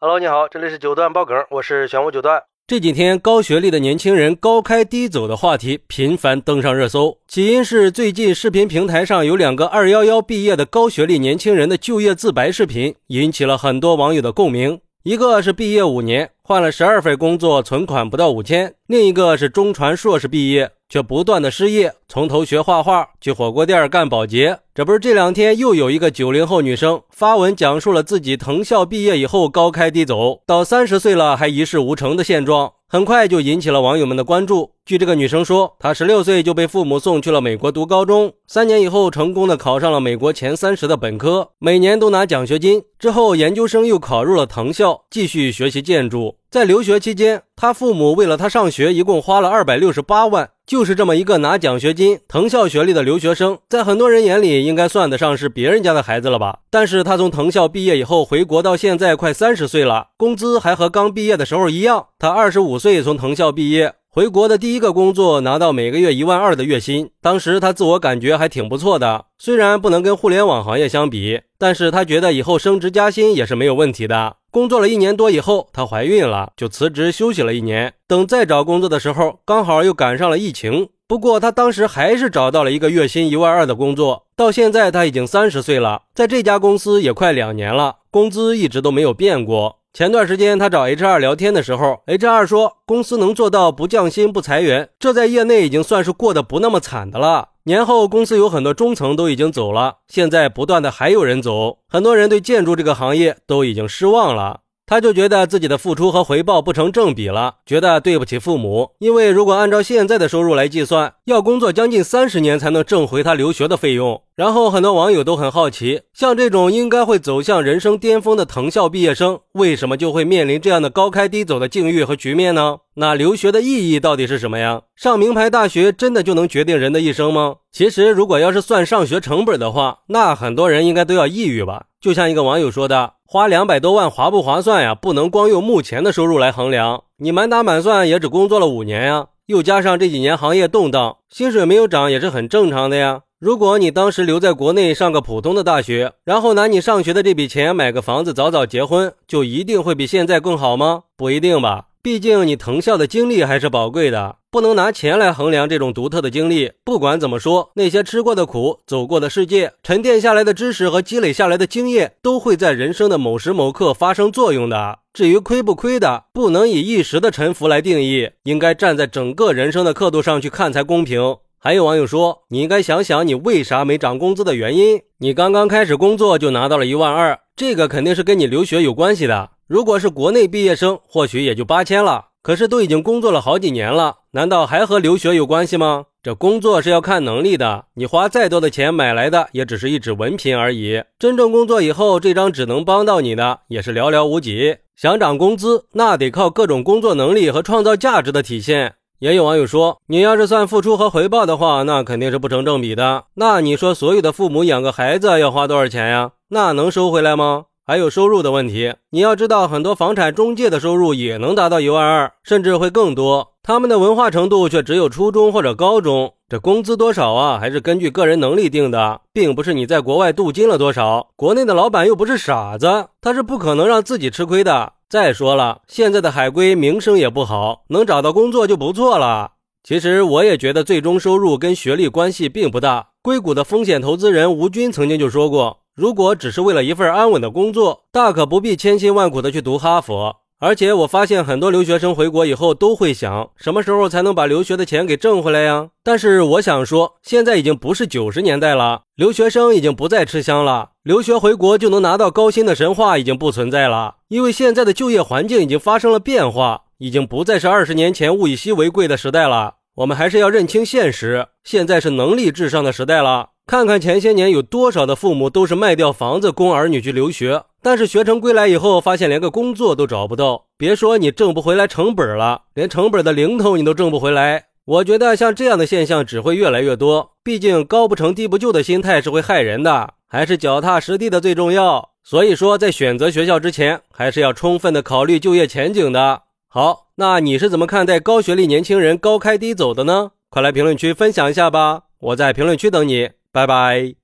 Hello，你好，这里是九段爆梗，我是玄武九段。这几天高学历的年轻人高开低走的话题频繁登上热搜，起因是最近视频平台上有两个二幺幺毕业的高学历年轻人的就业自白视频，引起了很多网友的共鸣。一个是毕业五年，换了十二份工作，存款不到五千；另一个是中传硕士毕业。却不断的失业，从头学画画，去火锅店干保洁。这不是这两天又有一个九零后女生发文讲述了自己藤校毕业以后高开低走，到三十岁了还一事无成的现状，很快就引起了网友们的关注。据这个女生说，她十六岁就被父母送去了美国读高中，三年以后成功的考上了美国前三十的本科，每年都拿奖学金。之后研究生又考入了藤校，继续学习建筑。在留学期间，她父母为了她上学，一共花了二百六十八万。就是这么一个拿奖学金、藤校学历的留学生，在很多人眼里应该算得上是别人家的孩子了吧？但是他从藤校毕业以后回国到现在快三十岁了，工资还和刚毕业的时候一样。他二十五岁从藤校毕业。回国的第一个工作拿到每个月一万二的月薪，当时他自我感觉还挺不错的。虽然不能跟互联网行业相比，但是他觉得以后升职加薪也是没有问题的。工作了一年多以后，她怀孕了，就辞职休息了一年。等再找工作的时候，刚好又赶上了疫情。不过她当时还是找到了一个月薪一万二的工作。到现在她已经三十岁了，在这家公司也快两年了，工资一直都没有变过。前段时间他找 HR 聊天的时候，HR 说公司能做到不降薪不裁员，这在业内已经算是过得不那么惨的了。年后公司有很多中层都已经走了，现在不断的还有人走，很多人对建筑这个行业都已经失望了。他就觉得自己的付出和回报不成正比了，觉得对不起父母。因为如果按照现在的收入来计算，要工作将近三十年才能挣回他留学的费用。然后很多网友都很好奇，像这种应该会走向人生巅峰的藤校毕业生，为什么就会面临这样的高开低走的境遇和局面呢？那留学的意义到底是什么呀？上名牌大学真的就能决定人的一生吗？其实，如果要是算上学成本的话，那很多人应该都要抑郁吧。就像一个网友说的。花两百多万划不划算呀？不能光用目前的收入来衡量。你满打满算也只工作了五年呀，又加上这几年行业动荡，薪水没有涨也是很正常的呀。如果你当时留在国内上个普通的大学，然后拿你上学的这笔钱买个房子，早早结婚，就一定会比现在更好吗？不一定吧。毕竟你藤校的经历还是宝贵的，不能拿钱来衡量这种独特的经历。不管怎么说，那些吃过的苦、走过的世界、沉淀下来的知识和积累下来的经验，都会在人生的某时某刻发生作用的。至于亏不亏的，不能以一时的沉浮来定义，应该站在整个人生的刻度上去看才公平。还有网友说，你应该想想你为啥没涨工资的原因。你刚刚开始工作就拿到了一万二，这个肯定是跟你留学有关系的。如果是国内毕业生，或许也就八千了。可是都已经工作了好几年了，难道还和留学有关系吗？这工作是要看能力的，你花再多的钱买来的，也只是一纸文凭而已。真正工作以后，这张纸能帮到你的，也是寥寥无几。想涨工资，那得靠各种工作能力和创造价值的体现。也有网友说，你要是算付出和回报的话，那肯定是不成正比的。那你说，所有的父母养个孩子要花多少钱呀？那能收回来吗？还有收入的问题，你要知道，很多房产中介的收入也能达到一万二，甚至会更多。他们的文化程度却只有初中或者高中，这工资多少啊？还是根据个人能力定的，并不是你在国外镀金了多少。国内的老板又不是傻子，他是不可能让自己吃亏的。再说了，现在的海归名声也不好，能找到工作就不错了。其实我也觉得，最终收入跟学历关系并不大。硅谷的风险投资人吴军曾经就说过。如果只是为了一份安稳的工作，大可不必千辛万苦的去读哈佛。而且我发现很多留学生回国以后都会想，什么时候才能把留学的钱给挣回来呀？但是我想说，现在已经不是九十年代了，留学生已经不再吃香了。留学回国就能拿到高薪的神话已经不存在了，因为现在的就业环境已经发生了变化，已经不再是二十年前物以稀为贵的时代了。我们还是要认清现实，现在是能力至上的时代了。看看前些年有多少的父母都是卖掉房子供儿女去留学，但是学成归来以后，发现连个工作都找不到，别说你挣不回来成本了，连成本的零头你都挣不回来。我觉得像这样的现象只会越来越多，毕竟高不成低不就的心态是会害人的，还是脚踏实地的最重要。所以说，在选择学校之前，还是要充分的考虑就业前景的。好，那你是怎么看待高学历年轻人高开低走的呢？快来评论区分享一下吧，我在评论区等你。拜拜。